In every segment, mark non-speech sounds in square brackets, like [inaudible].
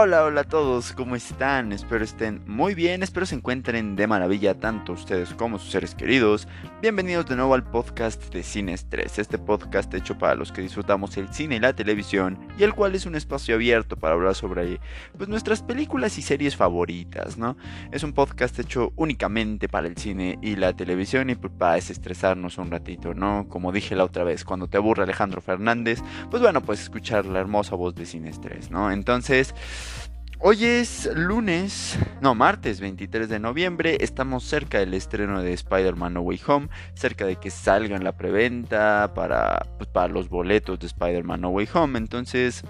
Hola, hola a todos, ¿cómo están? Espero estén muy bien, espero se encuentren de maravilla tanto ustedes como sus seres queridos. Bienvenidos de nuevo al podcast de Cine Estrés, este podcast hecho para los que disfrutamos el cine y la televisión y el cual es un espacio abierto para hablar sobre pues, nuestras películas y series favoritas, ¿no? Es un podcast hecho únicamente para el cine y la televisión y pues, para desestresarnos un ratito, ¿no? Como dije la otra vez, cuando te aburre Alejandro Fernández, pues bueno, pues escuchar la hermosa voz de Cine Estrés, ¿no? Entonces... Hoy es lunes, no, martes 23 de noviembre, estamos cerca del estreno de Spider-Man No Way Home, cerca de que salga en la preventa para, pues, para los boletos de Spider-Man No Way Home, entonces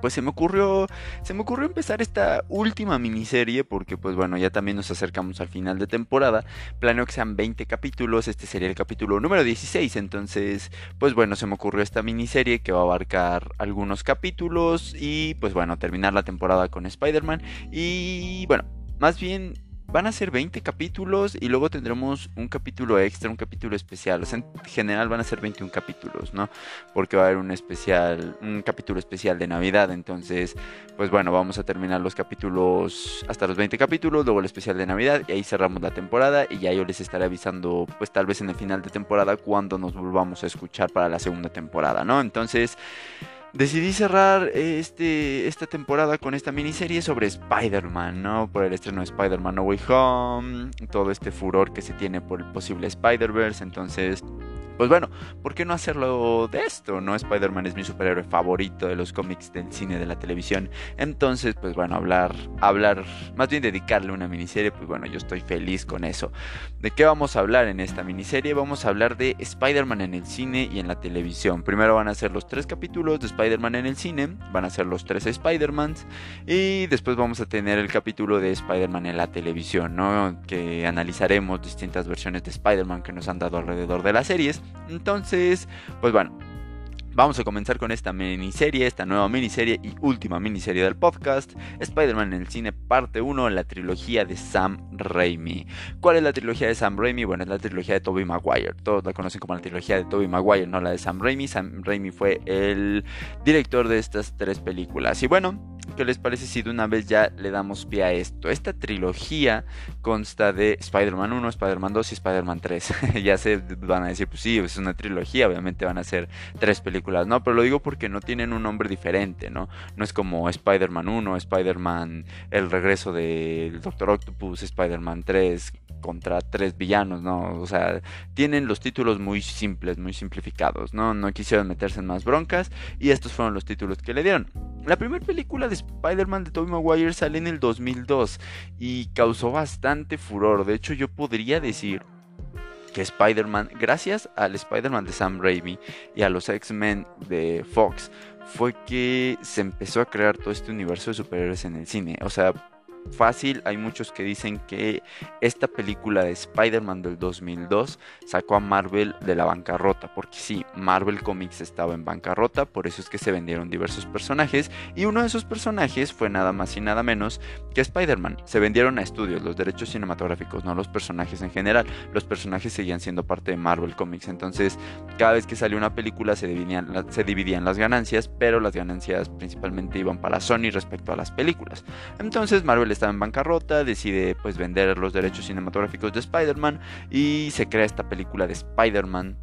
pues se me ocurrió se me ocurrió empezar esta última miniserie porque pues bueno ya también nos acercamos al final de temporada. Planeo que sean 20 capítulos este sería el capítulo número 16 entonces pues bueno se me ocurrió esta miniserie que va a abarcar algunos capítulos y pues bueno terminar la temporada con Spider-Man y bueno más bien van a ser 20 capítulos y luego tendremos un capítulo extra, un capítulo especial. O sea, en general van a ser 21 capítulos, ¿no? Porque va a haber un especial, un capítulo especial de Navidad. Entonces, pues bueno, vamos a terminar los capítulos hasta los 20 capítulos, luego el especial de Navidad y ahí cerramos la temporada y ya yo les estaré avisando, pues tal vez en el final de temporada cuando nos volvamos a escuchar para la segunda temporada, ¿no? Entonces decidí cerrar este, esta temporada con esta miniserie sobre Spider-Man, ¿no? Por el estreno de Spider-Man No Way Home, todo este furor que se tiene por el posible Spider-Verse, entonces pues bueno, ¿por qué no hacerlo de esto? ¿No? Spider-Man es mi superhéroe favorito de los cómics, del cine, de la televisión. Entonces, pues bueno, hablar, hablar, más bien dedicarle una miniserie, pues bueno, yo estoy feliz con eso. ¿De qué vamos a hablar en esta miniserie? Vamos a hablar de Spider-Man en el cine y en la televisión. Primero van a ser los tres capítulos de Spider-Man en el cine, van a ser los tres Spider-Mans, y después vamos a tener el capítulo de Spider-Man en la televisión, ¿no? Que analizaremos distintas versiones de Spider-Man que nos han dado alrededor de las series. Entonces, pues bueno, Vamos a comenzar con esta miniserie, esta nueva miniserie y última miniserie del podcast, Spider-Man en el cine parte 1, la trilogía de Sam Raimi. ¿Cuál es la trilogía de Sam Raimi? Bueno, es la trilogía de Tobey Maguire. Todos la conocen como la trilogía de Tobey Maguire, no la de Sam Raimi. Sam Raimi fue el director de estas tres películas. Y bueno, ¿Qué les parece si de una vez ya le damos pie a esto? Esta trilogía consta de Spider-Man 1, Spider-Man 2 y Spider-Man 3. [laughs] ya se van a decir, pues sí, es una trilogía, obviamente van a ser tres películas, ¿no? Pero lo digo porque no tienen un nombre diferente, ¿no? No es como Spider-Man 1, Spider-Man El regreso del Doctor Octopus, Spider-Man 3, contra tres villanos, ¿no? O sea, tienen los títulos muy simples, muy simplificados, ¿no? No quisieron meterse en más broncas y estos fueron los títulos que le dieron. La primera película de Spider-Man de Tobey Maguire sale en el 2002 y causó bastante furor. De hecho, yo podría decir que Spider-Man, gracias al Spider-Man de Sam Raimi y a los X-Men de Fox, fue que se empezó a crear todo este universo de superhéroes en el cine. O sea, fácil, hay muchos que dicen que esta película de Spider-Man del 2002 sacó a Marvel de la bancarrota, porque sí, Marvel Comics estaba en bancarrota, por eso es que se vendieron diversos personajes, y uno de esos personajes fue nada más y nada menos que Spider-Man. Se vendieron a estudios, los derechos cinematográficos, no los personajes en general, los personajes seguían siendo parte de Marvel Comics, entonces cada vez que salió una película se dividían, se dividían las ganancias, pero las ganancias principalmente iban para Sony respecto a las películas. Entonces Marvel estaba en bancarrota, decide pues vender los derechos cinematográficos de Spider-Man y se crea esta película de Spider-Man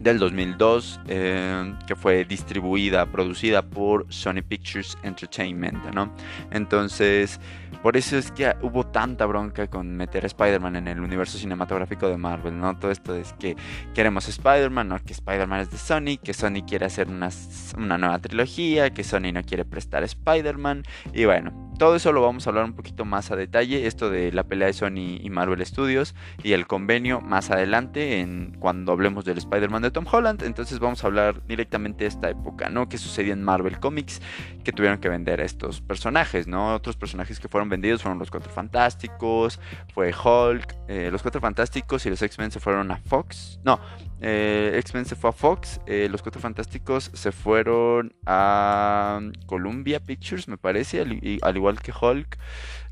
del 2002 eh, que fue distribuida, producida por Sony Pictures Entertainment, ¿no? Entonces, por eso es que hubo tanta bronca con meter a Spider-Man en el universo cinematográfico de Marvel, ¿no? Todo esto es que queremos Spider-Man, ¿no? Que Spider-Man es de Sony, que Sony quiere hacer una, una nueva trilogía, que Sony no quiere prestar Spider-Man, y bueno, todo eso lo vamos a hablar un poquito más a detalle, esto de la pelea de Sony y Marvel Studios y el convenio más adelante en cuando hablemos del Spider-Man de Tom Holland, entonces vamos a hablar directamente de esta época, ¿no? Que sucedió en Marvel Comics, que tuvieron que vender a estos personajes, ¿no? Otros personajes que fueron vendidos fueron los Cuatro Fantásticos, fue Hulk, eh, los Cuatro Fantásticos y los X-Men se fueron a Fox, no, eh, X-Men se fue a Fox, eh, los Cuatro Fantásticos se fueron a Columbia Pictures, me parece, al, igual que Hulk.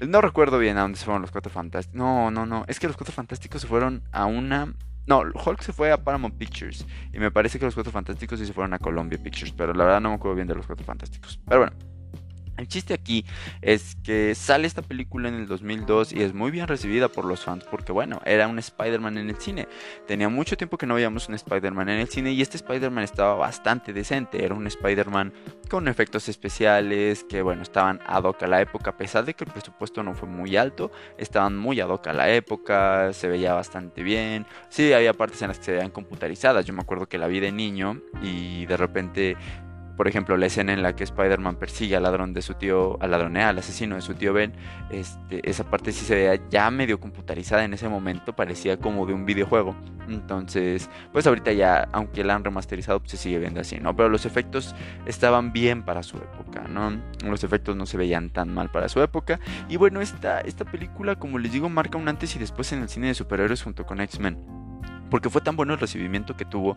No recuerdo bien a dónde se fueron los Cuatro Fantásticos. No, no, no. Es que los Cuatro Fantásticos se fueron a una. No, Hulk se fue a Paramount Pictures. Y me parece que los Cuatro Fantásticos sí se fueron a Columbia Pictures. Pero la verdad no me acuerdo bien de los Cuatro Fantásticos. Pero bueno. El chiste aquí es que sale esta película en el 2002 y es muy bien recibida por los fans porque bueno, era un Spider-Man en el cine. Tenía mucho tiempo que no veíamos un Spider-Man en el cine y este Spider-Man estaba bastante decente. Era un Spider-Man con efectos especiales que bueno, estaban ad hoc a la época, a pesar de que el presupuesto no fue muy alto, estaban muy ad hoc a la época, se veía bastante bien. Sí, había partes en las que se veían computarizadas. Yo me acuerdo que la vi de niño y de repente por ejemplo, la escena en la que Spider-Man persigue al ladrón de su tío, al ladronea, al asesino de su tío Ben, este, esa parte sí se veía ya medio computarizada en ese momento, parecía como de un videojuego. Entonces, pues ahorita ya, aunque la han remasterizado, pues se sigue viendo así, ¿no? Pero los efectos estaban bien para su época, ¿no? Los efectos no se veían tan mal para su época. Y bueno, esta, esta película, como les digo, marca un antes y después en el cine de superhéroes junto con X-Men porque fue tan bueno el recibimiento que tuvo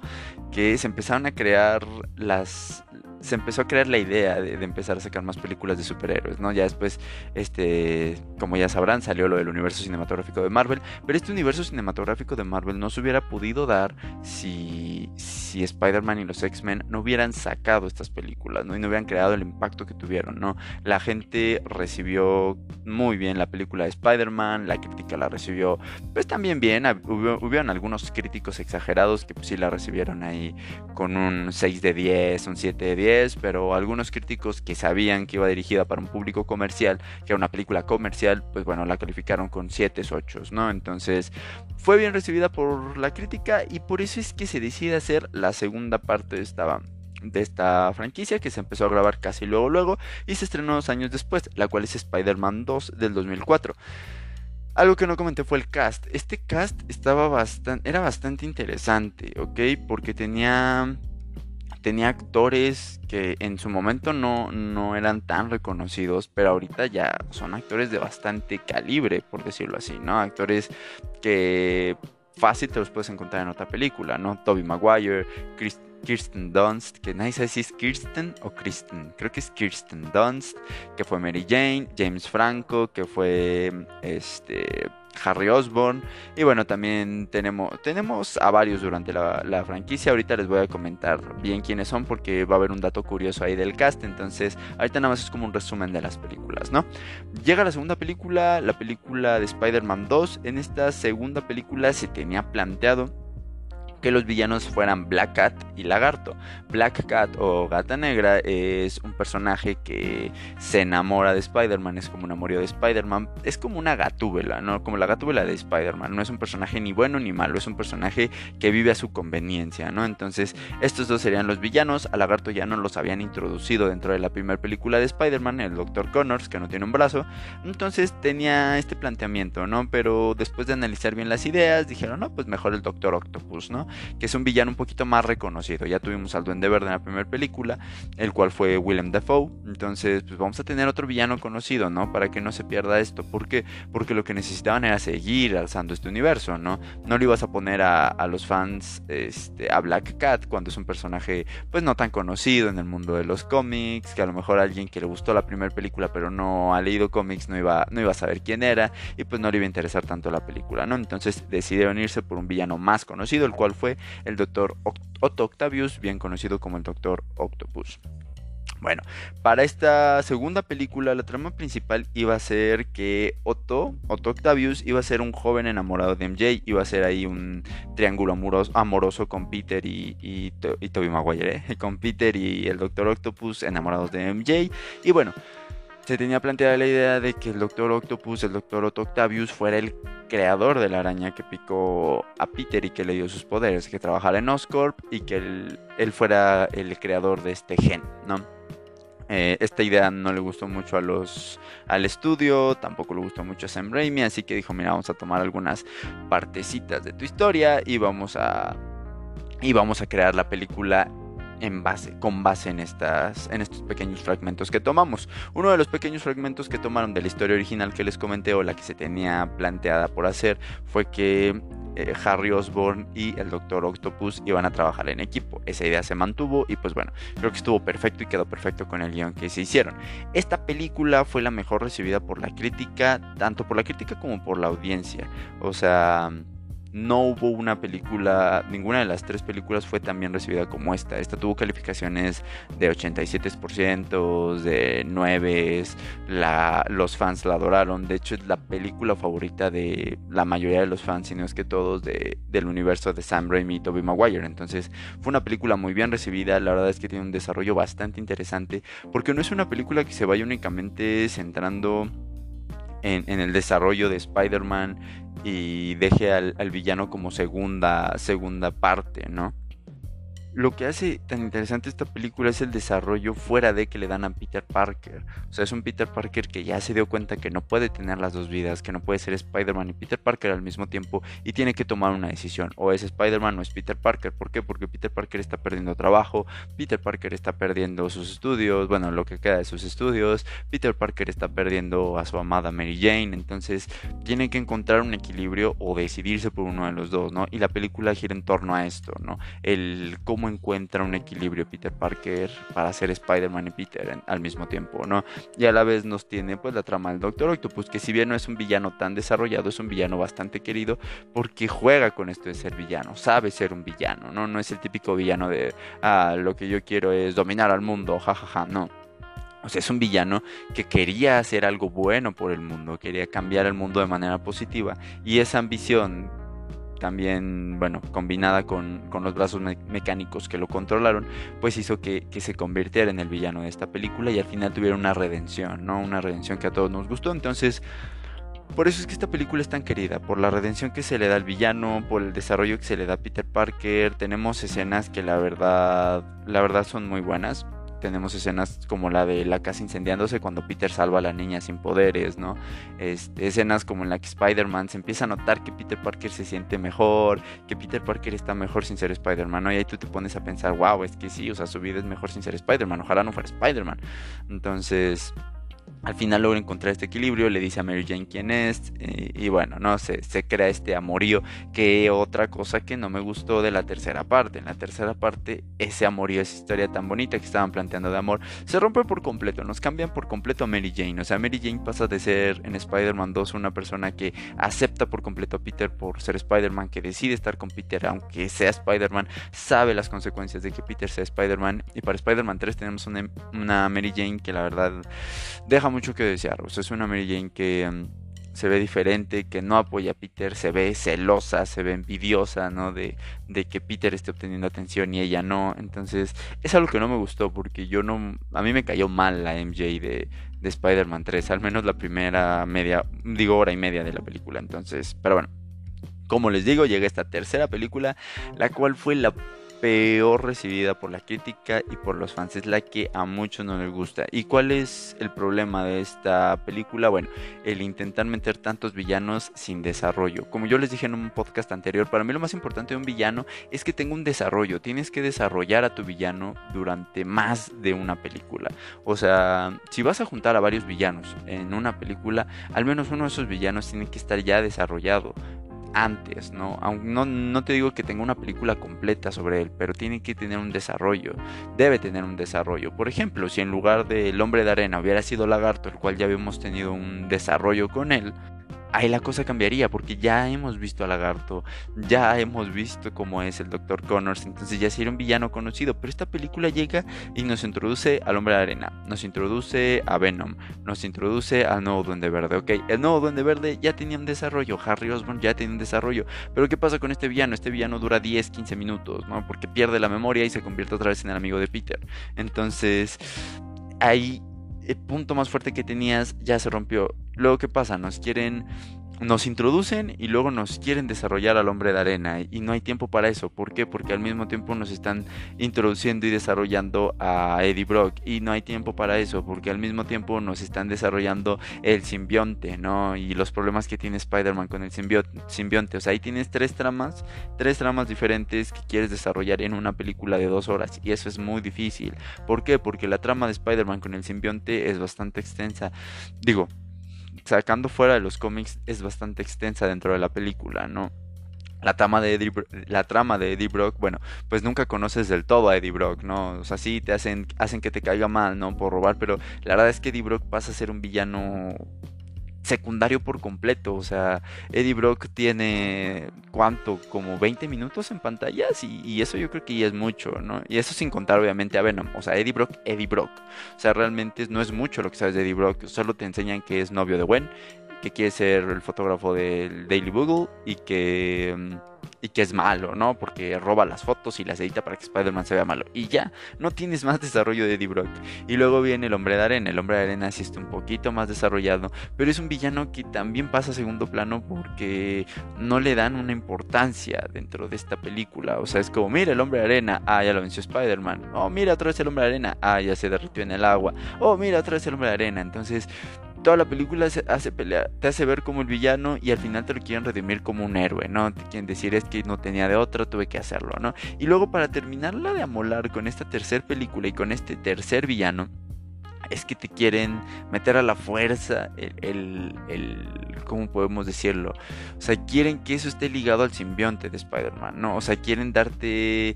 que se empezaron a crear las se empezó a crear la idea de, empezar a sacar más películas de superhéroes, ¿no? Ya después, este, como ya sabrán, salió lo del universo cinematográfico de Marvel, pero este universo cinematográfico de Marvel no se hubiera podido dar si, si Spider-Man y los X-Men no hubieran sacado estas películas, ¿no? Y no hubieran creado el impacto que tuvieron, ¿no? La gente recibió muy bien la película de Spider-Man, la crítica la recibió, pues también bien, hubo, hubieron algunos críticos exagerados que pues sí la recibieron ahí con un 6 de 10, un 7 de 10, pero algunos críticos que sabían que iba dirigida para un público comercial, que era una película comercial, pues bueno, la calificaron con 7, 8, ¿no? Entonces fue bien recibida por la crítica y por eso es que se decide hacer la segunda parte de esta de esta franquicia que se empezó a grabar casi luego luego y se estrenó dos años después, la cual es Spider-Man 2 del 2004. Algo que no comenté fue el cast. Este cast estaba bastante, era bastante interesante, ¿ok? Porque tenía, tenía actores que en su momento no, no eran tan reconocidos, pero ahorita ya son actores de bastante calibre, por decirlo así, ¿no? Actores que fácil te los puedes encontrar en otra película, ¿no? Toby Maguire, Chris Kirsten Dunst, que nadie sabe si es Kirsten o Kristen, creo que es Kirsten Dunst, que fue Mary Jane, James Franco, que fue este Harry Osborn. Y bueno también tenemos tenemos a varios durante la, la, franquicia. Ahorita les voy a comentar bien quiénes son porque va a haber un dato curioso ahí del cast. Entonces ahorita nada más es como un resumen de las películas no llega la segunda película la película de Spider-Man 2 en esta segunda película se tenía planteado que los villanos fueran Black Cat y Lagarto. Black Cat o Gata Negra es un personaje que se enamora de Spider-Man, es como un amorío de Spider-Man, es como una gatúbela, ¿no? Como la gatúbela de Spider-Man, no es un personaje ni bueno ni malo, es un personaje que vive a su conveniencia, ¿no? Entonces, estos dos serían los villanos, a Lagarto ya no los habían introducido dentro de la primera película de Spider-Man, el Dr. Connors, que no tiene un brazo, entonces tenía este planteamiento, ¿no? Pero después de analizar bien las ideas, dijeron, no, pues mejor el Doctor Octopus, ¿no? Que es un villano un poquito más reconocido. Ya tuvimos al Duende Verde en la primera película, el cual fue Willem Dafoe. Entonces, pues vamos a tener otro villano conocido, ¿no? Para que no se pierda esto. ¿Por qué? Porque lo que necesitaban era seguir alzando este universo, ¿no? No le ibas a poner a, los fans este, a Black Cat cuando es un personaje, pues no tan conocido en el mundo de los cómics, que a lo mejor alguien que le gustó la primera película pero no ha leído cómics no iba, no iba a saber quién era y pues no le iba a interesar tanto la película, ¿no? Entonces decidieron irse por un villano más conocido, el cual fue el doctor Otto Octavius, bien conocido como el doctor Octopus. Bueno, para esta segunda película la trama principal iba a ser que Otto, Otto Octavius, iba a ser un joven enamorado de MJ, iba a ser ahí un triángulo amoroso, con Peter y, y, Toby Maguire, ¿eh? [laughs] con Peter y el Doctor Octopus enamorados de MJ. Y bueno, se tenía planteada la idea de que el Doctor Octopus, el Doctor Otto Octavius, fuera el creador de la araña que picó a Peter y que le dio sus poderes, que trabajara en Oscorp y que él, fuera el creador de este gen, ¿no? Eh, esta idea no le gustó mucho a los, al estudio, tampoco le gustó mucho a Sam Raimi, así que dijo, mira, vamos a tomar algunas partecitas de tu historia y vamos a, y vamos a crear la película en base, con base en, estos pequeños fragmentos que tomamos. Uno de los pequeños fragmentos que tomaron de la historia original que les comenté o la que se tenía planteada por hacer fue que eh, Harry Osborn y el Doctor Octopus iban a trabajar en equipo. Esa idea se mantuvo y pues bueno, creo que estuvo perfecto y quedó perfecto con el guion que se hicieron. Esta película fue la mejor recibida por la crítica, tanto por la crítica como por la audiencia. O sea no hubo una película, ninguna de las tres películas fue tan bien recibida como esta. Esta tuvo calificaciones de 87%, de 9, la, los fans la adoraron. De hecho, es la película favorita de la mayoría de los fans, si no es que todos, de, del universo de Sam Raimi y Tobey Maguire. Entonces, fue una película muy bien recibida. La verdad es que tiene un desarrollo bastante interesante, porque no es una película que se vaya únicamente centrando en, el desarrollo de Spider-Man y deje al, al, villano como segunda, segunda parte, ¿no? Lo que hace tan interesante esta película es el desarrollo fuera de que le dan a Peter Parker. O sea, es un Peter Parker que ya se dio cuenta que no puede tener las dos vidas, que no puede ser Spider-Man y Peter Parker al mismo tiempo y tiene que tomar una decisión. O es Spider-Man o es Peter Parker. ¿Por qué? Porque Peter Parker está perdiendo trabajo, Peter Parker está perdiendo sus estudios, bueno, lo que queda de sus estudios, Peter Parker está perdiendo a su amada Mary Jane. Entonces, tiene que encontrar un equilibrio o decidirse por uno de los dos, ¿no? Y la película gira en torno a esto, ¿no? El cómo encuentra un equilibrio Peter Parker para ser Spider-Man y Peter al mismo tiempo, ¿no? Y a la vez nos tiene pues la trama del Doctor Octopus, que si bien no es un villano tan desarrollado, es un villano bastante querido porque juega con esto de ser villano, sabe ser un villano, ¿no? No es el típico villano de, ah, lo que yo quiero es dominar al mundo, jajaja, ja, ja. no. O sea, es un villano que quería hacer algo bueno por el mundo, quería cambiar el mundo de manera positiva. Y esa ambición también, bueno, combinada con, los brazos mecánicos que lo controlaron, pues hizo que, se convirtiera en el villano de esta película y al final tuviera una redención, ¿no? Una redención que a todos nos gustó. Entonces, por eso es que esta película es tan querida, por la redención que se le da al villano, por el desarrollo que se le da a Peter Parker. Tenemos escenas que la verdad, la verdad son muy buenas tenemos escenas como la de la casa incendiándose cuando Peter salva a la niña sin poderes, ¿no? Este, escenas como en la que Spider-Man se empieza a notar que Peter Parker se siente mejor, que Peter Parker está mejor sin ser Spider-Man. Y ahí tú te pones a pensar, wow, es que sí, o sea, su vida es mejor sin ser Spider-Man, ojalá no fuera Spider-Man. Entonces, al final logra encontrar este equilibrio, le dice a Mary Jane quién es y, bueno, no sé, se, crea este amorío que otra cosa que no me gustó de la tercera parte. En la tercera parte ese amorío, esa historia tan bonita que estaban planteando de amor, se rompe por completo, nos cambian por completo a Mary Jane. O sea, Mary Jane pasa de ser en Spider-Man 2 una persona que acepta por completo a Peter por ser Spider-Man, que decide estar con Peter aunque sea Spider-Man, sabe las consecuencias de que Peter sea Spider-Man. Y para Spider-Man 3 tenemos una, una Mary Jane que la verdad deja mucho que desear. O sea, es una Mary Jane que mm, se ve diferente, que no apoya a Peter, se ve celosa, se ve envidiosa, ¿no? De, de, que Peter esté obteniendo atención y ella no. Entonces, es algo que no me gustó porque yo no. A mí me cayó mal la MJ de, de Spider-Man 3, al menos la primera media, digo, hora y media de la película. Entonces, pero bueno. Como les digo, llega esta tercera película, la cual fue la peor recibida por la crítica y por los fans. Es la que a muchos no les gusta. ¿Y cuál es el problema de esta película? Bueno, el intentar meter tantos villanos sin desarrollo. Como yo les dije en un podcast anterior, para mí lo más importante de un villano es que tenga un desarrollo. Tienes que desarrollar a tu villano durante más de una película. O sea, si vas a juntar a varios villanos en una película, al menos uno de esos villanos tiene que estar ya desarrollado antes, ¿no? ¿no? No te digo que tenga una película completa sobre él, pero tiene que tener un desarrollo, debe tener un desarrollo. Por ejemplo, si en lugar del hombre de arena hubiera sido lagarto, el cual ya habíamos tenido un desarrollo con él, ahí la cosa cambiaría porque ya hemos visto a Lagarto, ya hemos visto cómo es el Dr. Connors, entonces ya sería un villano conocido, pero esta película llega y nos introduce al Hombre de Arena, nos introduce a Venom, nos introduce al nuevo Duende Verde, ok, el nuevo Duende Verde ya tenía un desarrollo, Harry Osborn ya tenía un desarrollo, pero ¿qué pasa con este villano? Este villano dura 10, 15 minutos, ¿no? Porque pierde la memoria y se convierte otra vez en el amigo de Peter, entonces ahí el punto más fuerte que tenías ya se rompió. Luego, ¿qué pasa? Nos quieren nos introducen y luego nos quieren desarrollar al hombre de arena y no hay tiempo para eso. ¿Por qué? Porque al mismo tiempo nos están introduciendo y desarrollando a Eddie Brock y no hay tiempo para eso porque al mismo tiempo nos están desarrollando el simbionte, ¿no? Y los problemas que tiene Spider-Man con el simbionte. O sea, ahí tienes tres tramas, tres tramas diferentes que quieres desarrollar en una película de dos horas y eso es muy difícil. ¿Por qué? Porque la trama de Spider-Man con el simbionte es bastante extensa. Digo, sacando fuera de los cómics es bastante extensa dentro de la película, ¿no? La trama, de Eddie, la trama de Eddie Brock, bueno, pues nunca conoces del todo a Eddie Brock, ¿no? O sea, sí te hacen, hacen que te caiga mal, ¿no? Por robar, pero la verdad es que Eddie Brock pasa a ser un villano secundario por completo. O sea, Eddie Brock tiene cuánto, como 20 minutos en pantallas y, eso yo creo que ya es mucho, ¿no? Y eso sin contar obviamente a Venom. O sea, Eddie Brock, Eddie Brock. O sea, realmente no es mucho lo que sabes de Eddie Brock. Solo te enseñan que es novio de Gwen, que quiere ser el fotógrafo del Daily Bugle y que mm, y que es malo, ¿no? Porque roba las fotos y las edita para que Spider-Man se vea malo. Y ya, no tienes más desarrollo de Eddie Brock. Y luego viene el hombre de arena. El hombre de arena sí está un poquito más desarrollado, pero es un villano que también pasa a segundo plano porque no le dan una importancia dentro de esta película. O sea, es como, mira el hombre de arena, ah, ya lo venció Spider-Man. Oh, mira otra vez el hombre de arena, ah, ya se derritió en el agua. Oh, mira otra vez el hombre de arena. Entonces, toda la película se hace pelear, te hace ver como el villano y al final te lo quieren redimir como un héroe, ¿no? Te quieren decir es que no tenía de otra, tuve que hacerlo, ¿no? Y luego para terminarla de amolar con esta tercera película y con este tercer villano, es que te quieren meter a la fuerza el, el, el, ¿cómo podemos decirlo? O sea, quieren que eso esté ligado al simbionte de Spider-Man, ¿no? O sea, quieren darte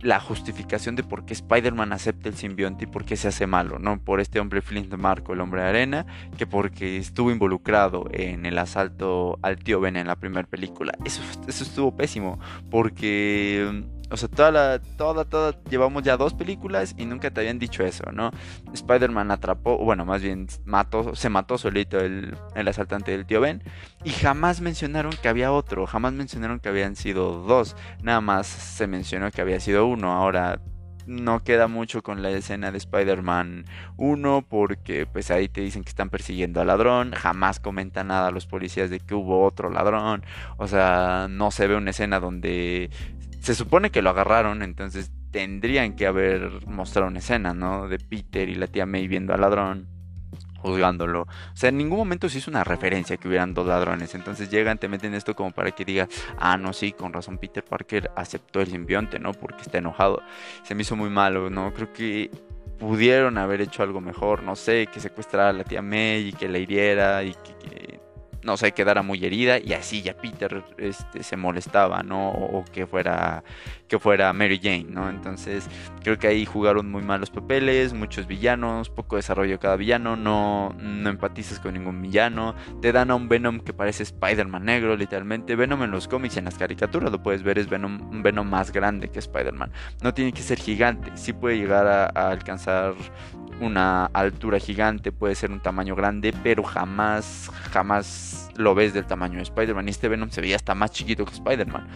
la justificación de por qué Spider-Man acepta el simbionte y por qué se hace malo, ¿no? Por este hombre Flint Marco, el hombre de arena, que porque estuvo involucrado en el asalto al tío Ben en la primera película. Eso, eso estuvo pésimo, porque o sea, toda la, toda, toda, llevamos ya dos películas y nunca te habían dicho eso, ¿no? Spider-Man atrapó, bueno, más bien mató, se mató solito el, el, asaltante del tío Ben. Y jamás mencionaron que había otro, jamás mencionaron que habían sido dos. Nada más se mencionó que había sido uno. Ahora no queda mucho con la escena de Spider-Man 1 porque pues ahí te dicen que están persiguiendo al ladrón, jamás comenta nada a los policías de que hubo otro ladrón, o sea, no se ve una escena donde se supone que lo agarraron, entonces tendrían que haber mostrado una escena, ¿no? De Peter y la tía May viendo al ladrón, juzgándolo. O sea, en ningún momento se hizo una referencia que hubieran dos ladrones. Entonces llegan, te meten esto como para que diga, ah, no, sí, con razón Peter Parker aceptó el simbionte, ¿no? Porque está enojado. Se me hizo muy malo, ¿no? Creo que pudieron haber hecho algo mejor, no sé, que secuestrara a la tía May y que la hiriera y que no sé, quedara muy herida y así ya Peter este, se molestaba, ¿no? O que fuera, que fuera Mary Jane, ¿no? Entonces creo que ahí jugaron muy mal los papeles, muchos villanos, poco desarrollo cada villano, no, no empatizas con ningún villano, te dan a un Venom que parece Spider-Man negro, literalmente. Venom en los cómics en las caricaturas lo puedes ver, es Venom, un Venom más grande que Spider-Man. No tiene que ser gigante, sí puede llegar a alcanzar una altura gigante, puede ser un tamaño grande, pero jamás, jamás lo ves del tamaño de Spider-Man. Y este Venom se veía hasta más chiquito que Spider-Man.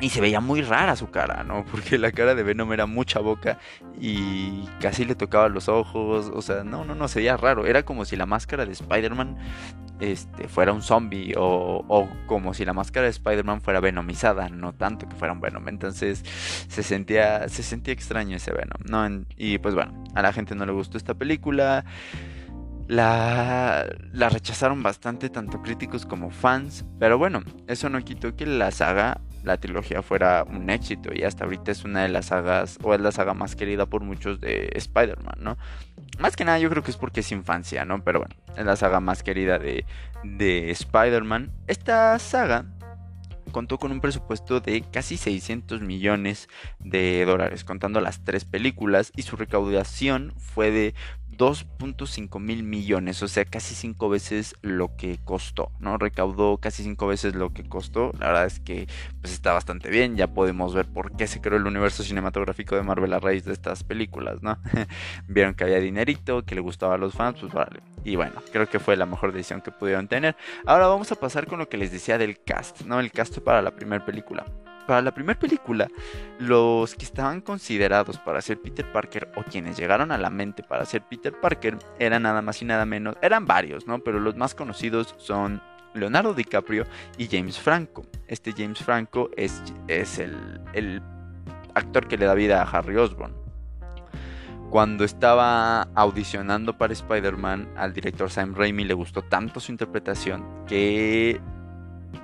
Y se veía muy rara su cara, ¿no? [laughs] Porque la cara de Venom era mucha boca y casi le tocaba los ojos. O sea, no, no, no, se veía raro. Era como si la máscara de Spider-Man este, fuera un zombie o, o, como si la máscara de Spider-Man fuera venomizada, no tanto que fuera un Venom. Entonces se sentía, se sentía extraño ese Venom, ¿no? Y pues bueno, a la gente no le gustó esta película. La, la rechazaron bastante, tanto críticos como fans. Pero bueno, eso no quitó que la saga la trilogía fuera un éxito y hasta ahorita es una de las sagas o es la saga más querida por muchos de Spider-Man, ¿no? Más que nada yo creo que es porque es infancia, ¿no? Pero bueno, es la saga más querida de, de Spider-Man. Esta saga contó con un presupuesto de casi 600 millones de dólares, contando las tres películas, y su recaudación fue de 2.5 mil millones, o sea, casi cinco veces lo que costó, ¿no? Recaudó casi cinco veces lo que costó. La verdad es que pues está bastante bien. Ya podemos ver por qué se creó el universo cinematográfico de Marvel a raíz de estas películas, ¿no? [laughs] Vieron que había dinerito, que le gustaba a los fans, pues vale. Y bueno, creo que fue la mejor decisión que pudieron tener. Ahora vamos a pasar con lo que les decía del cast, ¿no? El cast para la primera película para la primera película, los que estaban considerados para ser Peter Parker o quienes llegaron a la mente para ser Peter Parker eran nada más y nada menos, eran varios, ¿no? Pero los más conocidos son Leonardo DiCaprio y James Franco. Este James Franco es, es el, el actor que le da vida a Harry Osborn. Cuando estaba audicionando para Spider-Man, al director Sam Raimi le gustó tanto su interpretación que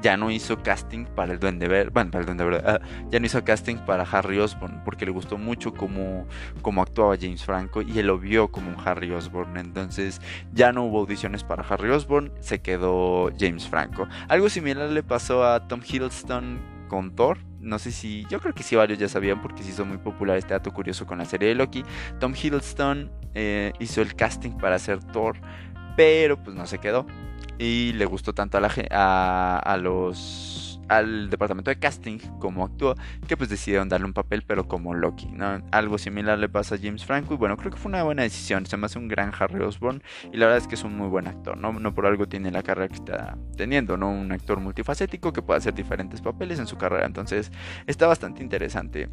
ya no hizo casting para el Duende Verde, bueno, para el Duende Verde, ah, ya no hizo casting para Harry Osborn porque le gustó mucho cómo, cómo actuaba James Franco y él lo vio como un Harry Osborn, entonces ya no hubo audiciones para Harry Osborn, se quedó James Franco. Algo similar le pasó a Tom Hiddleston con Thor, no sé si, yo creo que sí varios ya sabían porque se hizo muy popular este dato curioso con la serie de Loki. Tom Hiddleston eh, hizo el casting para hacer Thor pero pues no se quedó. Y le gustó tanto a, la, a, a los al departamento de casting como actuó, que pues decidieron darle un papel pero como Loki, ¿no? Algo similar le pasa a James Franco y bueno, creo que fue una buena decisión, se me hace un gran Harry Osborn y la verdad es que es un muy buen actor, ¿no? No por algo tiene la carrera que está teniendo, ¿no? Un actor multifacético que puede hacer diferentes papeles en su carrera, entonces está bastante interesante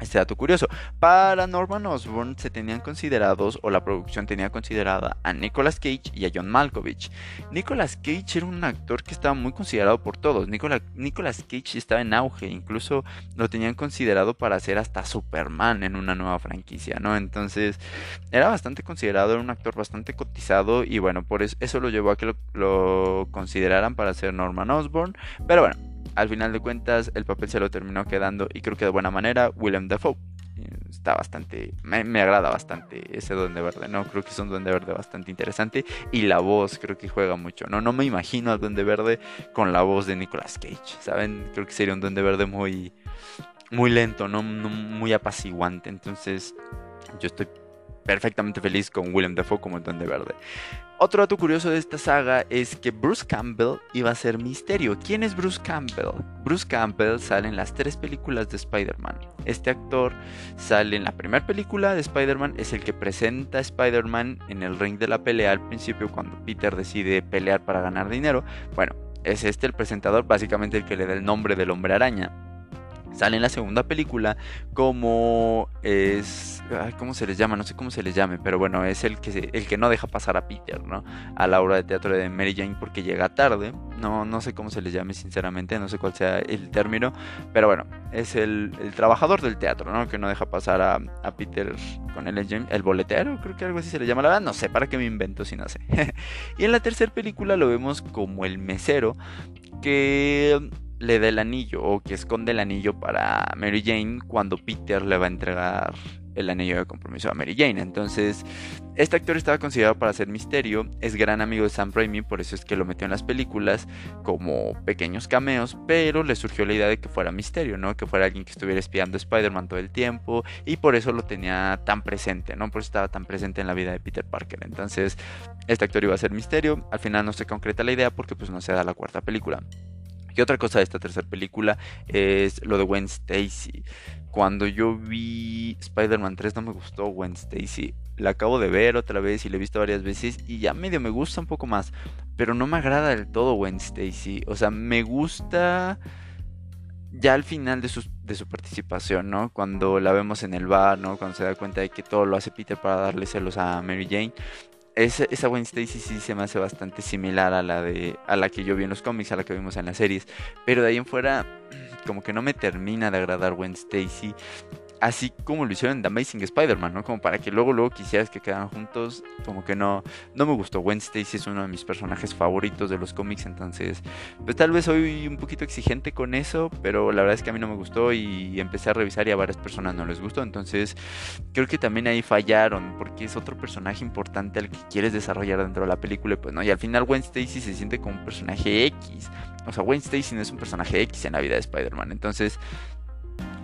este dato curioso. Para Norman Osborn se tenían considerados, o la producción tenía considerada, a Nicolas Cage y a John Malkovich. Nicolas Cage era un actor que estaba muy considerado por todos. Nicolas, Nicolas Cage estaba en auge, incluso lo tenían considerado para ser hasta Superman en una nueva franquicia, ¿no? Entonces era bastante considerado, era un actor bastante cotizado y bueno, por eso, eso lo llevó a que lo, lo consideraran para ser Norman Osborn. Pero bueno, al final de cuentas, el papel se lo terminó quedando y creo que de buena manera Willem Dafoe. Está bastante, me, agrada bastante ese Duende Verde, ¿no? Creo que es un Duende Verde bastante interesante y la voz creo que juega mucho, ¿no? No me imagino al Duende Verde con la voz de Nicolas Cage, ¿saben? Creo que sería un Duende Verde muy, muy lento, ¿no? muy apaciguante, entonces yo estoy perfectamente feliz con Willem Dafoe como el Duende Verde. Otro dato curioso de esta saga es que Bruce Campbell iba a ser Misterio. ¿Quién es Bruce Campbell? Bruce Campbell sale en las tres películas de Spider-Man. Este actor sale en la primera película de Spider-Man, es el que presenta a Spider-Man en el ring de la pelea al principio cuando Peter decide pelear para ganar dinero. Bueno, es este el presentador, básicamente el que le da el nombre del hombre araña sale en la segunda película como es cómo se les llama no sé cómo se les llame pero bueno es el que el que no deja pasar a Peter no a la obra de teatro de Mary Jane porque llega tarde. No no sé cómo se les llame sinceramente no sé cuál sea el término pero bueno es el, trabajador del teatro no que no deja pasar a, a Peter con el el boletero creo que algo así se le llama la verdad no sé para qué me invento si no sé [laughs] y en la tercera película lo vemos como el mesero que le da el anillo o que esconde el anillo para Mary Jane cuando Peter le va a entregar el anillo de compromiso a Mary Jane. Entonces, este actor estaba considerado para ser misterio, es gran amigo de Sam Raimi, por eso es que lo metió en las películas como pequeños cameos, pero le surgió la idea de que fuera misterio, ¿no? Que fuera alguien que estuviera espiando a Spider-Man todo el tiempo y por eso lo tenía tan presente, ¿no? Por eso estaba tan presente en la vida de Peter Parker. Entonces, este actor iba a ser misterio, al final no se concreta la idea porque pues no se da la cuarta película. Y otra cosa de esta tercera película es lo de Gwen Stacy. Cuando yo vi Spider-Man 3 no me gustó Gwen Stacy. La acabo de ver otra vez y la he visto varias veces y ya medio me gusta un poco más. Pero no me agrada del todo Gwen Stacy. O sea, me gusta ya al final de su, de su participación, ¿no? Cuando la vemos en el bar, ¿no? Cuando se da cuenta de que todo lo hace Peter para darle celos a Mary Jane esa, esa Gwen Stacy sí se me hace bastante similar a la de a la que yo vi en los cómics, a la que vimos en las series. Pero de ahí en fuera, [clears throat] como que no me termina de agradar Gwen Stacy así como lo hicieron en The Amazing Spider-Man, ¿no? Como para que luego, luego quisieras que quedaran juntos, como que no, no me gustó. Gwen Stacy es uno de mis personajes favoritos de los cómics, entonces, pues tal vez soy un poquito exigente con eso, pero la verdad es que a mí no me gustó y empecé a revisar y a varias personas no les gustó, entonces creo que también ahí fallaron, porque es otro personaje importante al que quieres desarrollar dentro de la película, pues no, y al final Gwen Stacy se siente como un personaje X. O sea, Gwen Stacy no es un personaje X en la vida de Spider-Man. Entonces,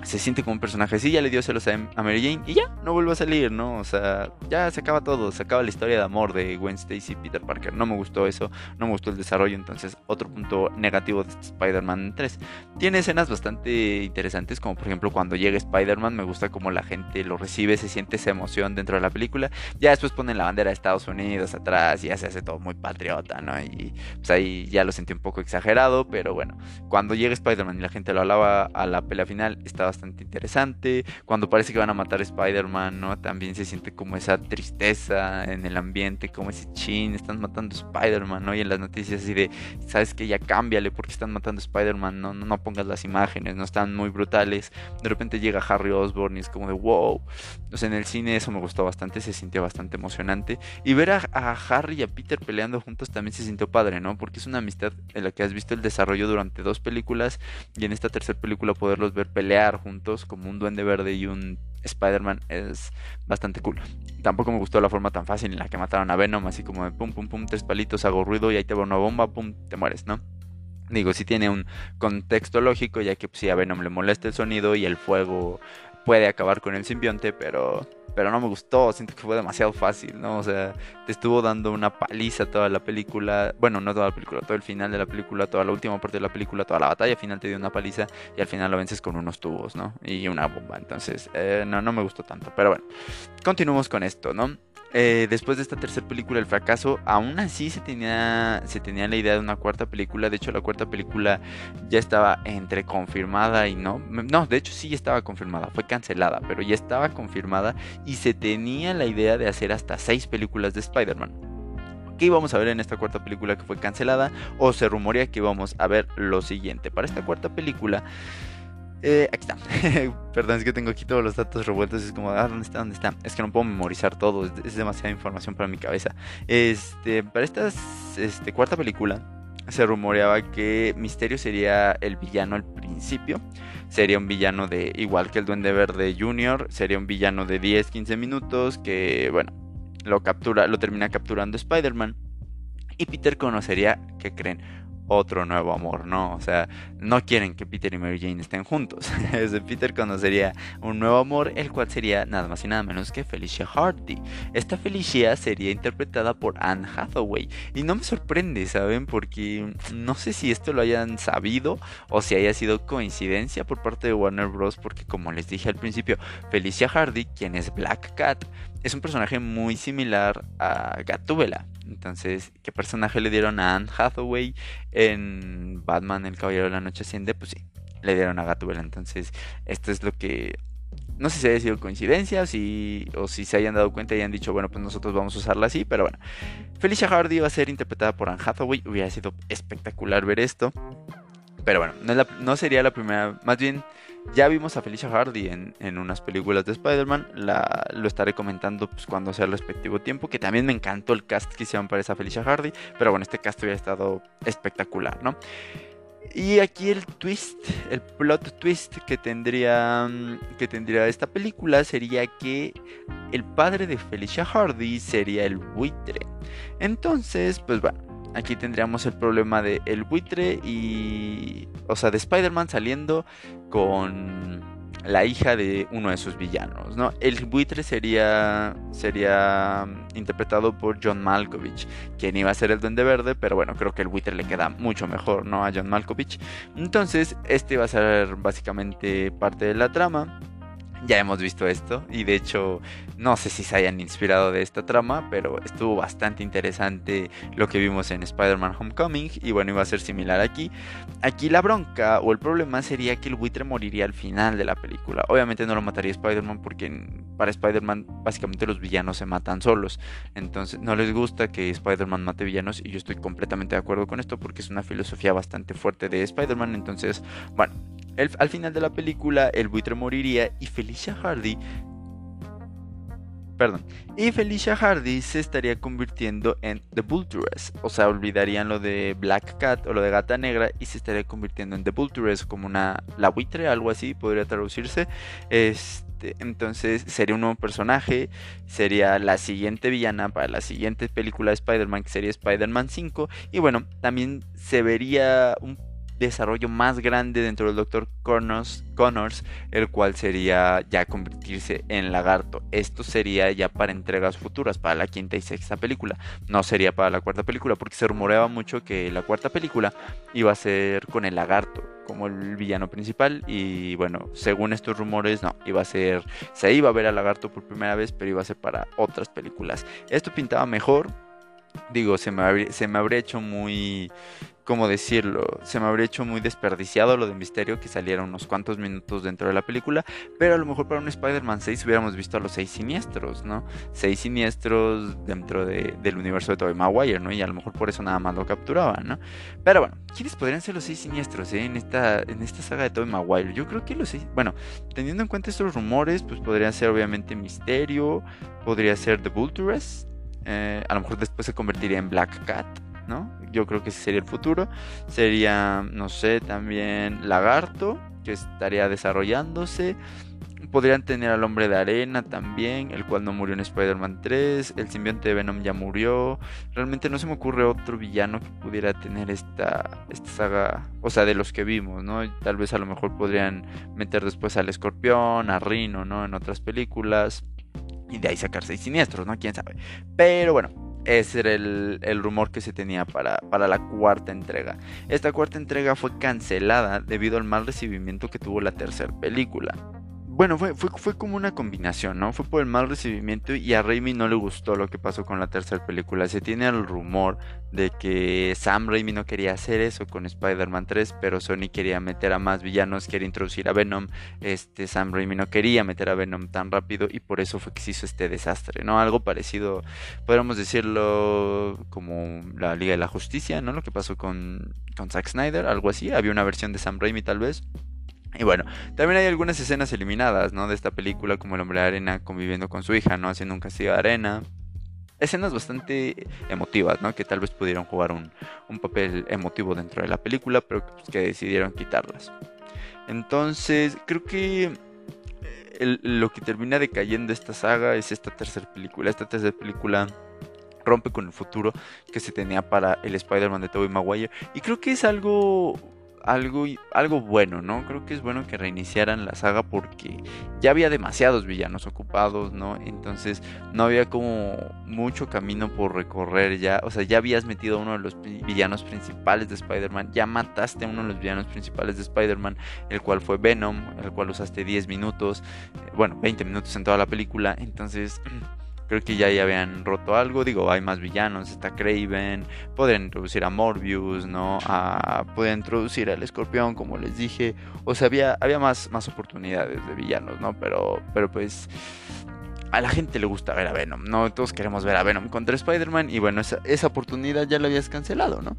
se siente como un personaje así, ya le dio celos a, Mary Jane y ya, no vuelve a salir, ¿no? O sea, ya se acaba todo, se acaba la historia de amor de Gwen Stacy y Peter Parker. No me gustó eso, no me gustó el desarrollo, entonces otro punto negativo de Spider-Man 3. Tiene escenas bastante interesantes, como por ejemplo cuando llega Spider-Man, me gusta cómo la gente lo recibe, se siente esa emoción dentro de la película. Ya después ponen la bandera de Estados Unidos atrás y ya se hace todo muy patriota, ¿no? Y pues ahí ya lo sentí un poco exagerado, pero bueno, cuando llega Spider-Man y la gente lo alaba a la pelea final, está bastante interesante. Cuando parece que van a matar a Spider-Man, ¿no? También se siente como esa tristeza en el ambiente, como ese chin, están matando a Spider-Man, ¿no? Y en las noticias así de, sabes que ya cámbiale porque están matando a Spider-Man, ¿no? ¿no? pongas las imágenes, no están muy brutales. De repente llega Harry Osborn y es como de wow. O sea, en el cine eso me gustó bastante, se sintió bastante emocionante. Y ver a, a Harry y a Peter peleando juntos también se sintió padre, ¿no? Porque es una amistad en la que has visto el desarrollo durante dos películas y en esta tercera película poderlos ver pelear juntos como un duende verde y un Spider-Man es bastante cool. Tampoco me gustó la forma tan fácil en la que mataron a Venom, así como de pum, pum, pum, tres palitos, hago ruido y ahí te va una bomba, pum, te mueres, ¿no? Digo, si tiene un contexto lógico, ya que pues, a Venom le molesta el sonido y el fuego puede acabar con el simbionte, pero pero no me gustó, siento que fue demasiado fácil, ¿no? O sea, te estuvo dando una paliza toda la película, bueno, no toda la película, todo el final de la película, toda la última parte de la película, toda la batalla final te dio una paliza y al final lo vences con unos tubos, ¿no? Y una bomba, entonces, eh, no, no me gustó tanto, pero bueno, continuemos con esto, ¿no? Eh, después de esta tercera película, el fracaso, aún así se tenía, se tenía la idea de una cuarta película. De hecho, la cuarta película ya estaba entre confirmada y no. No, de hecho sí estaba confirmada. Fue cancelada, pero ya estaba confirmada y se tenía la idea de hacer hasta seis películas de Spider-Man. ¿Qué íbamos a ver en esta cuarta película que fue cancelada? O se rumorea que íbamos a ver lo siguiente. Para esta cuarta película eh, aquí está. [laughs] Perdón, es que tengo aquí todos los datos revueltos. Es como, ah, ¿dónde está? ¿Dónde está? Es que no puedo memorizar todo. Es, demasiada información para mi cabeza. Este, para esta este, cuarta película, se rumoreaba que Misterio sería el villano al principio. Sería un villano de, igual que el Duende Verde Junior, sería un villano de 10-15 minutos que, bueno, lo captura, lo termina capturando Spider-Man. Y Peter conocería, ¿qué creen? Otro nuevo amor, ¿no? O sea, no quieren que Peter y Mary Jane estén juntos. [laughs] Peter conocería un nuevo amor, el cual sería nada más y nada menos que Felicia Hardy. Esta Felicia sería interpretada por Anne Hathaway. Y no me sorprende, ¿saben? Porque no sé si esto lo hayan sabido o si haya sido coincidencia por parte de Warner Bros. Porque como les dije al principio, Felicia Hardy, quien es Black Cat, es un personaje muy similar a Gatúbela. Entonces, ¿qué personaje le dieron a Anne Hathaway en Batman, el Caballero de la Noche Asciende? Pues sí, le dieron a Gatúbela. Entonces, esto es lo que. No sé si haya sido coincidencia o si, se hayan dado cuenta y hayan dicho, bueno, pues nosotros vamos a usarla así, pero bueno. Felicia Hardy va a ser interpretada por Anne Hathaway. Hubiera sido espectacular ver esto. Pero bueno, no, no sería la primera. Más bien ya vimos a Felicia Hardy en, unas películas de Spider-Man. Lo estaré comentando pues, cuando sea el respectivo tiempo. Que también me encantó el cast que hicieron para esa Felicia Hardy. Pero bueno, este cast hubiera estado espectacular, ¿no? Y aquí el twist, el plot twist que tendría, que tendría esta película sería que el padre de Felicia Hardy sería el buitre. Entonces, pues bueno, Aquí tendríamos el problema de el buitre y... O sea, de Spider-Man saliendo con la hija de uno de sus villanos, ¿no? El buitre sería, sería interpretado por John Malkovich, quien iba a ser el Duende Verde, pero bueno, creo que el buitre le queda mucho mejor, ¿no? A John Malkovich. Entonces, este va a ser básicamente parte de la trama [laughs] ya hemos visto esto y de hecho no sé si se hayan inspirado de esta trama, pero estuvo bastante interesante lo que vimos en Spider-Man Homecoming y bueno, iba a ser similar aquí. Aquí la bronca o el problema sería que el buitre moriría al final de la película. Obviamente no lo mataría Spider-Man porque para Spider-Man básicamente los villanos se matan solos. Entonces no les gusta que Spider-Man mate villanos y yo estoy completamente de acuerdo con esto porque es una filosofía bastante fuerte de Spider-Man. Entonces, bueno, al final de la película, el buitre moriría y Felicia Hardy. Perdón. Y Felicia Hardy se estaría convirtiendo en The Vulturess. O sea, olvidarían lo de Black Cat o lo de Gata Negra y se estaría convirtiendo en The Vulturess como una. La buitre, algo así podría traducirse. Este, entonces sería un nuevo personaje. Sería la siguiente villana para la siguiente película de Spider-Man, que sería Spider-Man 5. Y bueno, también se vería un desarrollo más grande dentro del Dr. Connors, Connors, el cual sería ya convertirse en lagarto. Esto sería ya para entregas futuras, para la quinta y sexta película. No sería para la cuarta película, porque se rumoreaba mucho que la cuarta película iba a ser con el lagarto como el villano principal y bueno, según estos rumores no, iba a ser, se iba a ver al lagarto por primera vez, pero iba a ser para otras películas. Esto pintaba mejor, digo, se me, se me habría hecho muy ¿cómo decirlo? Se me habría hecho muy desperdiciado lo de Misterio que saliera unos cuantos minutos dentro de la película, pero a lo mejor para un Spider-Man 6 hubiéramos visto a los seis siniestros, ¿no? Seis siniestros dentro del universo de Tobey Maguire, ¿no? Y a lo mejor por eso nada más lo capturaban, ¿no? Pero bueno, ¿quiénes podrían ser los seis siniestros eh? en, esta, en esta saga de Tobey Maguire? Yo creo que los seis, bueno, teniendo en cuenta estos rumores, pues podrían ser obviamente Misterio, podría ser The Vulturous, eh, a lo mejor después se convertiría en Black Cat, ¿no? Yo creo que ese sería el futuro. Sería, no sé, también Lagarto, que estaría desarrollándose. Podrían tener al hombre de arena también, el cual no murió en Spider-Man 3. El simbionte de Venom ya murió. Realmente no se me ocurre otro villano que pudiera tener esta, esta saga, o sea, de los que vimos, ¿no? Tal vez a lo mejor podrían meter después al escorpión, a Rino, ¿no? En otras películas. y de ahí sacar seis siniestros, ¿no? Quién sabe. Pero bueno, ese era el, el, rumor que se tenía para, para, la cuarta entrega. Esta cuarta entrega fue cancelada debido al mal recibimiento que tuvo la tercera película. Bueno, fue, fue, fue, como una combinación, ¿no? Fue por el mal recibimiento y a Raimi no le gustó lo que pasó con la tercera película. Se tiene el rumor de que Sam Raimi no quería hacer eso con Spider-Man 3, pero Sony quería meter a más villanos, quería introducir a Venom. Este Sam Raimi no quería meter a Venom tan rápido y por eso fue que se hizo este desastre, ¿no? Algo parecido, podríamos decirlo como la Liga de la Justicia, ¿no? Lo que pasó con, con Zack Snyder, algo así. Había una versión de Sam Raimi tal vez. Y bueno, también hay algunas escenas eliminadas, ¿no? De esta película, como el hombre de arena conviviendo con su hija, ¿no? Haciendo un castillo de arena. Escenas bastante emotivas, ¿no? Que tal vez pudieron jugar un, papel emotivo dentro de la película, pero pues, que decidieron quitarlas. Entonces, creo que lo que termina decayendo esta saga es esta tercera película. Esta tercera película rompe con el futuro que se tenía para el Spider-Man de Tobey Maguire. Y creo que es algo algo, algo bueno, ¿no? Creo que es bueno que reiniciaran la saga porque ya había demasiados villanos ocupados, ¿no? Entonces no había como mucho camino por recorrer ya, o sea, ya habías metido a uno de los villanos principales de Spider-Man, ya mataste a uno de los villanos principales de Spider-Man, el cual fue Venom, el cual usaste 10 minutos, eh, bueno, 20 minutos en toda la película, entonces... [clears throat] Creo que ya, ya habían roto algo. Digo, hay más villanos. Está Craven. Pueden introducir a Morbius, ¿no? A, introducir al escorpión, como les dije. O sea, había, había más, más oportunidades de villanos, ¿no? Pero, pero pues. A la gente le gusta ver a Venom, ¿no? Todos queremos ver a Venom contra Spider-Man. Y bueno, esa, esa oportunidad ya la habías cancelado, ¿no?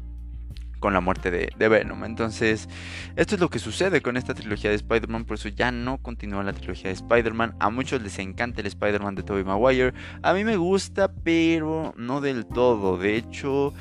Con la muerte de, Venom. Entonces, esto es lo que sucede con esta trilogía de Spider-Man, por eso ya no continúa la trilogía de Spider-Man. A muchos les encanta el Spider-Man de Tobey Maguire. A mí me gusta, pero no del todo. De hecho,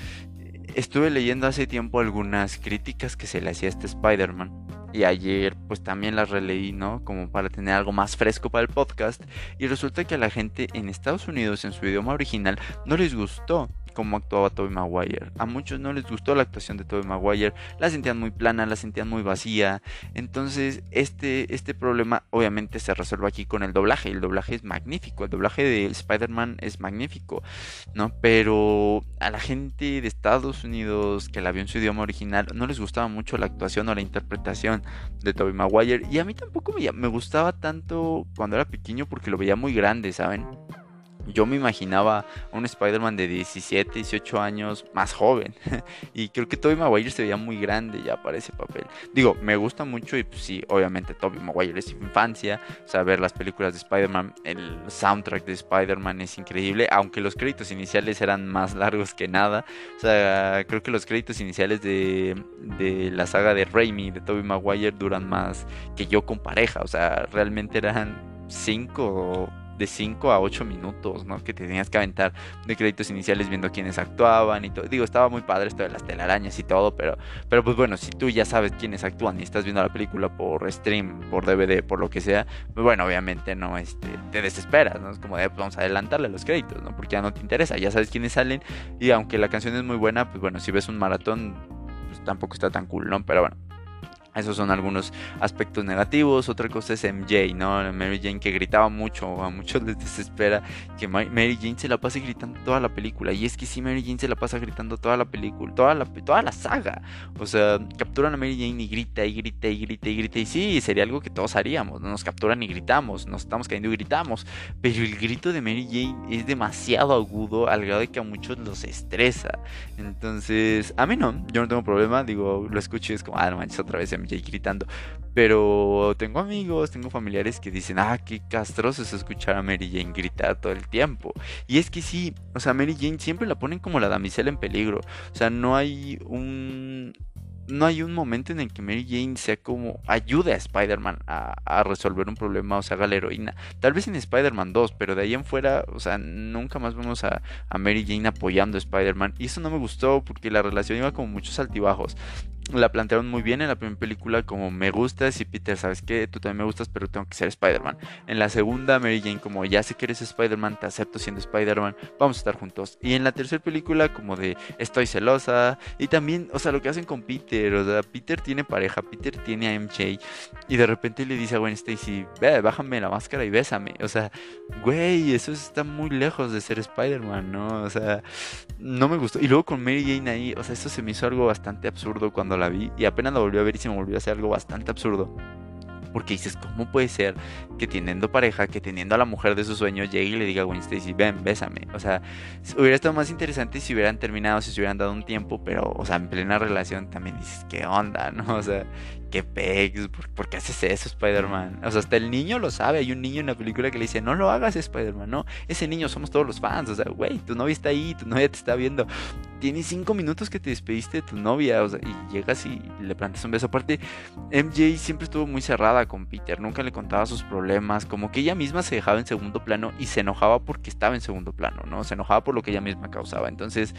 estuve leyendo hace tiempo algunas críticas que se le hacía a este Spider-Man. Y ayer pues también las releí, ¿no? Como para tener algo más fresco para el podcast. Y resulta que a la gente en Estados Unidos en su idioma original no les gustó cómo actuaba Tobey Maguire. A muchos no les gustó la actuación de Tobey Maguire, la sentían muy plana, la sentían muy vacía. Entonces, este, este problema obviamente se resuelve aquí con el doblaje. El doblaje es magnífico, el doblaje de Spider-Man es magnífico, ¿no? Pero a la gente de Estados Unidos que la vio en su idioma original no les gustaba mucho la actuación o la interpretación de Tobey Maguire. Y a mí tampoco me, me gustaba tanto cuando era pequeño porque lo veía muy grande, ¿saben? Yo me imaginaba un Spider-Man de 17, 18 años más joven. [laughs] y creo que Tobey Maguire se veía muy grande ya para ese papel. Digo, me gusta mucho y pues sí, obviamente Tobey Maguire es infancia. O sea, ver las películas de Spider-Man, el soundtrack de Spider-Man es increíble. Aunque los créditos iniciales eran más largos que nada. O sea, creo que los créditos iniciales de, de la saga de Raimi, de Tobey Maguire, duran más que yo con pareja. O sea, realmente eran 5 de 5 a 8 minutos, ¿no? Que tenías que aventar de créditos iniciales viendo quiénes actuaban y todo. Digo, estaba muy padre esto de las telarañas y todo, pero, pero pues bueno, si tú ya sabes quiénes actúan y estás viendo la película por stream, por DVD, por lo que sea, pues bueno, obviamente no este, te desesperas, ¿no? Es como de, pues vamos a adelantarle los créditos, ¿no? Porque ya no te interesa, ya sabes quiénes salen y aunque la canción es muy buena, pues bueno, si ves un maratón, pues tampoco está tan cool, ¿no? Pero bueno. Esos son algunos aspectos negativos. Otra cosa es MJ, ¿no? Mary Jane que gritaba mucho. A muchos les desespera que Mary Jane se la pase gritando toda la película. Y es que sí, Mary Jane se la pasa gritando toda la película, toda la, toda la saga. O sea, capturan a Mary Jane y grita y grita y grita y grita. Y sí, sería algo que todos haríamos. Nos capturan y gritamos. Nos estamos cayendo y gritamos. Pero el grito de Mary Jane es demasiado agudo al grado de que a muchos los estresa. Entonces, a mí no. Yo no tengo problema. Digo, lo escucho y es como, ah, no manches, otra vez MJ gritando. Pero tengo amigos, tengo familiares que dicen, ah, qué castroso es escuchar a Mary Jane gritar todo el tiempo. Y es que sí, o sea, Mary Jane siempre la ponen como la damisela en peligro. O sea, no hay un, no hay un momento en el que Mary Jane sea como ayude a Spider-Man a, resolver un problema o sea, haga la heroína. Tal vez en Spider-Man 2, pero de ahí en fuera, o sea, nunca más vemos a, a Mary Jane apoyando a Spider-Man. Y eso no me gustó porque la relación iba como muchos altibajos. La plantearon muy bien en la primera película como me gustas y Peter, ¿sabes qué? Tú también me gustas, pero tengo que ser Spider-Man. En la segunda, Mary Jane como ya sé que eres Spider-Man, te acepto siendo Spider-Man, vamos a estar juntos. Y en la tercera película como de estoy celosa y también, o sea, lo que hacen con Peter, o sea, Peter tiene pareja, Peter tiene a MJ y de repente le dice a Gwen Stacy, ve, bájame la máscara y bésame. O sea, güey, eso está muy lejos de ser Spider-Man, ¿no? O sea, no me gustó. Y luego con Mary Jane ahí, o sea, eso se me hizo algo bastante absurdo cuando la vi y apenas la volví a ver y se me volvió a hacer algo bastante absurdo. Porque dices, ¿cómo puede ser que teniendo pareja, que teniendo a la mujer de sus sueños, llegue y le diga a Gwen Stacy, ven, bésame? O sea, hubiera estado más interesante si hubieran terminado, si se hubieran dado un tiempo, pero, o sea, en plena relación también dices, ¿qué onda? ¿No? O sea, ¿qué pegs? ¿Por, qué haces eso, Spider-Man? O sea, hasta el niño lo sabe. Hay un niño en la película que le dice, no lo hagas, Spider-Man, ¿no? Ese niño somos todos los fans. O sea, güey, tu novia está ahí, tu novia te está viendo. Tienes cinco minutos que te despediste de tu novia, o sea, y llegas y le plantas un beso. Aparte, MJ siempre estuvo muy cerrada con Peter, nunca le contaba sus problemas, como que ella misma se dejaba en segundo plano y se enojaba porque estaba en segundo plano, ¿no? Se enojaba por lo que ella misma causaba. Entonces,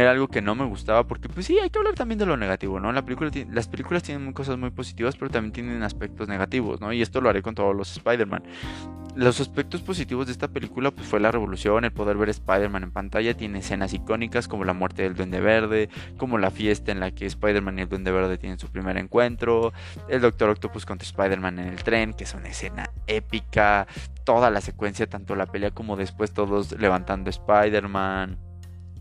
era algo que no me gustaba porque pues sí, hay que hablar también de lo negativo, ¿no? La película, las películas tienen cosas muy positivas, pero también tienen aspectos negativos, ¿no? Y esto lo haré con todos los Spider-Man. Los aspectos positivos de esta película pues fue la revolución, el poder ver Spider-Man en pantalla, tiene escenas icónicas como la muerte del Duende Verde, como la fiesta en la que Spider-Man y el Duende Verde tienen su primer encuentro, el Doctor Octopus contra Spider-Man en el tren, que es una escena épica, toda la secuencia, tanto la pelea como después todos levantando Spider-Man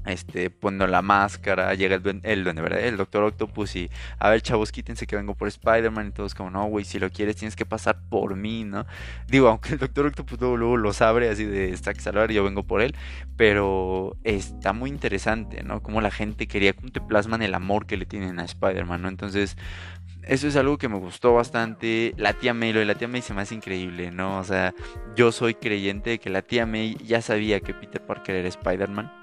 este, poniendo la máscara, llega el, el, Doctor Octopus y, a ver, chavos, quítense que vengo por Spider-Man y todos como, no, güey, si lo quieres tienes que pasar por mí, ¿no? Digo, aunque el Doctor Octopus luego, lo sabe así de, está que salvar yo vengo por él, pero está muy interesante, ¿no? Como la gente quería, como te plasman el amor que le tienen a Spider-Man, ¿no? Entonces, eso es algo que me gustó bastante. La tía May, lo de la tía May se me hace increíble, ¿no? O sea, yo soy creyente de que la tía May ya sabía que Peter Parker era Spider-Man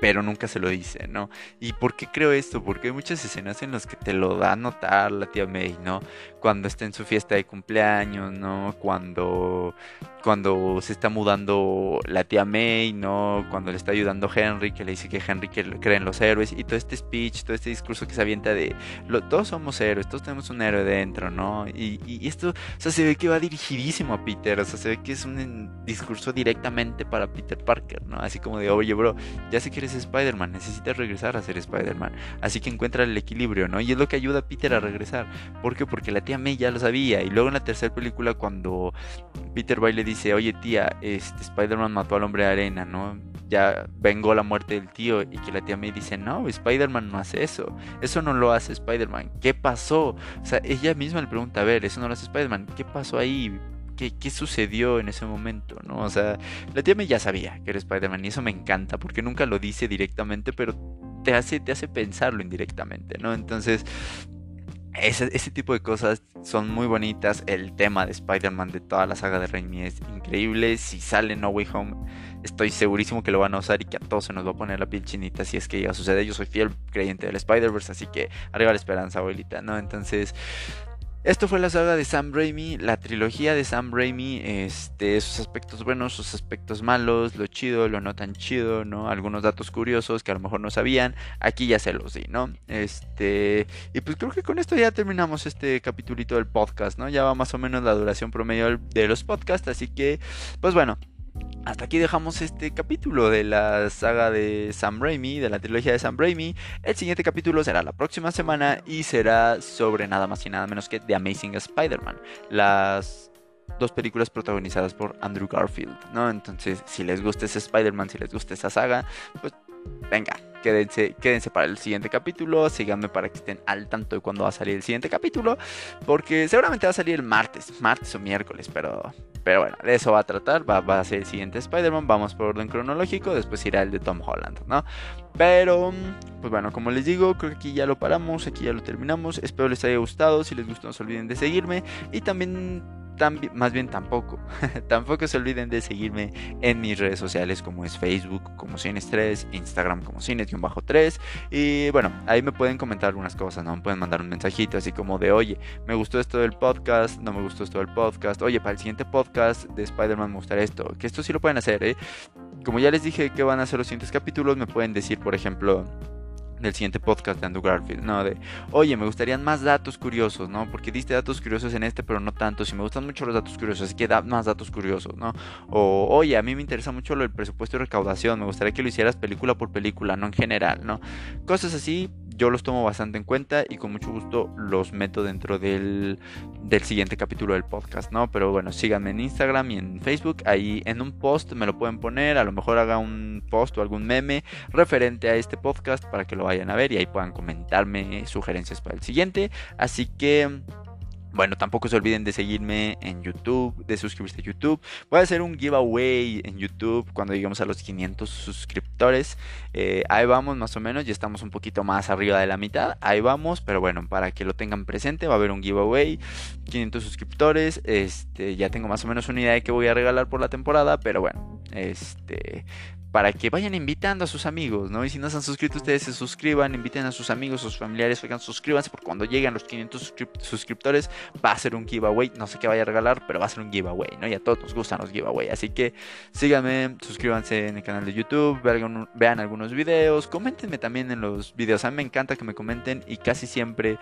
pero nunca se lo dice, ¿no? ¿Y por qué creo esto? Porque hay muchas escenas en las que te lo da a notar la tía May, ¿no? Cuando está en su fiesta de cumpleaños, ¿no? Cuando, cuando se está mudando la tía May, ¿no? Cuando le está ayudando Henry, que le dice que Henry cree en los héroes, y todo este speech, todo este discurso que se avienta de todos somos héroes, todos tenemos un héroe dentro, ¿no? Y, y, esto, o sea, se ve que va dirigidísimo a Peter, o sea, se ve que es un discurso directamente para Peter Parker, ¿no? Así como de, oye, bro, ya sé que eres Spider-Man, necesitas regresar a ser Spider-Man. Así que encuentra el equilibrio, ¿no? Y es lo que ayuda a Peter a regresar. ¿Por qué? Porque la tía May ya lo sabía. Y luego en la tercera película, cuando Peter Bay le dice, oye tía, este Spider-Man mató al hombre de arena, ¿no? Ya vengó la muerte del tío. Y que la tía May dice, no, Spider-Man no hace eso. Eso no lo hace Spider-Man. ¿Qué pasó? O sea, ella misma le pregunta, a ver, eso no lo hace Spider-Man. ¿Qué pasó ahí? Qué, sucedió en ese momento, ¿no? O sea, la tía me ya sabía que era Spider-Man y eso me encanta porque nunca lo dice directamente, pero te hace, te hace pensarlo indirectamente, ¿no? Entonces, ese, ese, tipo de cosas son muy bonitas. El tema de Spider-Man de toda la saga de Raimi es increíble. Si sale No Way Home, estoy segurísimo que lo van a usar y que a todos se nos va a poner la piel chinita si es que ya sucede. Yo soy fiel creyente del Spider-Verse, así que arriba la esperanza, abuelita, ¿no? Entonces, esto fue la saga de Sam Raimi, la trilogía de Sam Raimi, este, sus aspectos buenos, sus aspectos malos, lo chido, lo no tan chido, ¿no? Algunos datos curiosos que a lo mejor no sabían, aquí ya se los di, ¿no? Este, y pues creo que con esto ya terminamos este capitulito del podcast, ¿no? Ya va más o menos la duración promedio de los podcasts, así que, pues bueno, hasta aquí dejamos este capítulo de la saga de Sam Raimi, de la trilogía de Sam Raimi. El siguiente capítulo será la próxima semana y será sobre nada más y nada menos que The Amazing Spider-Man. Las dos películas protagonizadas por Andrew Garfield, ¿no? Entonces, si les gusta ese Spider-Man, si les gusta esa saga, pues venga, quédense, quédense para el siguiente capítulo, síganme para que estén al tanto de cuándo va a salir el siguiente capítulo, porque seguramente va a salir el martes, martes o miércoles, pero pero bueno, de eso va a tratar. Va, a ser el siguiente Spider-Man. Vamos por orden cronológico. Después irá el de Tom Holland, ¿no? Pero, pues bueno, como les digo, creo que aquí ya lo paramos. Aquí ya lo terminamos. Espero les haya gustado. Si les gustó, no se olviden de seguirme. Y también más bien tampoco, [laughs] tampoco se olviden de seguirme en mis redes sociales como es Facebook como Cines3, Instagram como Cines-3 y bueno, ahí me pueden comentar algunas cosas, ¿no? Me pueden mandar un mensajito así como de, oye, me gustó esto del podcast, no me gustó esto del podcast, oye, para el siguiente podcast de Spider-Man me gustaría esto, que esto sí lo pueden hacer, ¿eh? Como ya les dije que van a ser los siguientes capítulos, me pueden decir, por ejemplo, del siguiente podcast de Andrew Garfield, ¿no? De, oye, me gustarían más datos curiosos, ¿no? Porque diste datos curiosos en este, pero no tantos. Y me gustan mucho los datos curiosos, así que da más datos curiosos, ¿no? O, oye, a mí me interesa mucho lo del presupuesto y recaudación, me gustaría que lo hicieras película por película, no en general, ¿no? Cosas así, yo los tomo bastante en cuenta y con mucho gusto los meto dentro del, del siguiente capítulo del podcast, ¿no? Pero bueno, síganme en Instagram y en Facebook, ahí en un post me lo pueden poner, a lo mejor haga un post o algún meme referente a este podcast para que lo vayan a ver y ahí puedan comentarme sugerencias para el siguiente. Así que... Bueno, tampoco se olviden de seguirme en YouTube, de suscribirse a YouTube. Voy a hacer un giveaway en YouTube cuando lleguemos a los 500 suscriptores. Eh, ahí vamos más o menos, ya estamos un poquito más arriba de la mitad. Ahí vamos, pero bueno, para que lo tengan presente va a haber un giveaway. 500 suscriptores. Este, ya tengo más o menos una idea de qué voy a regalar por la temporada, pero bueno, este para que vayan invitando a sus amigos, ¿no? Y si no se han suscrito ustedes, se suscriban, inviten a sus amigos, a sus familiares, oigan, suscríbanse, porque cuando lleguen los 500 suscriptores va a ser un giveaway, no sé qué vaya a regalar, pero va a ser un giveaway, ¿no? Y a todos nos gustan los giveaway, así que síganme, suscríbanse en el canal de YouTube, vean, vean algunos videos, coméntenme también en los videos, a mí me encanta que me comenten y casi siempre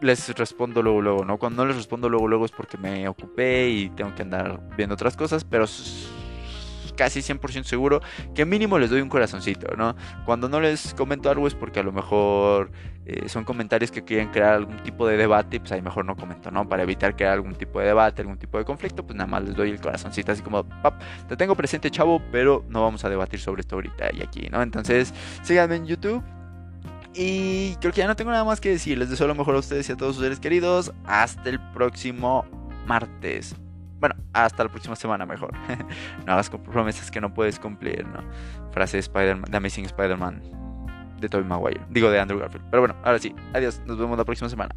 les respondo luego, luego, ¿no? Cuando no les respondo luego, luego es porque me ocupé y tengo que andar viendo otras cosas, pero casi 100% seguro que mínimo les doy un corazoncito, ¿no? Cuando no les comento algo es porque a lo mejor eh, son comentarios que quieren crear algún tipo de debate, pues ahí mejor no comento, ¿no? Para evitar crear algún tipo de debate, algún tipo de conflicto, pues nada más les doy el corazoncito así como, pap, te tengo presente chavo, pero no vamos a debatir sobre esto ahorita y aquí, ¿no? Entonces, síganme en YouTube. Y creo que ya no tengo nada más que decir. Les deseo lo mejor a ustedes y a todos sus seres queridos. Hasta el próximo martes. Bueno, hasta la próxima semana mejor. [laughs] no hagas promesas que no puedes cumplir, ¿no? Frase de, Spider de Amazing Spider-Man de Tobey Maguire. Digo de Andrew Garfield. Pero bueno, ahora sí. Adiós. Nos vemos la próxima semana.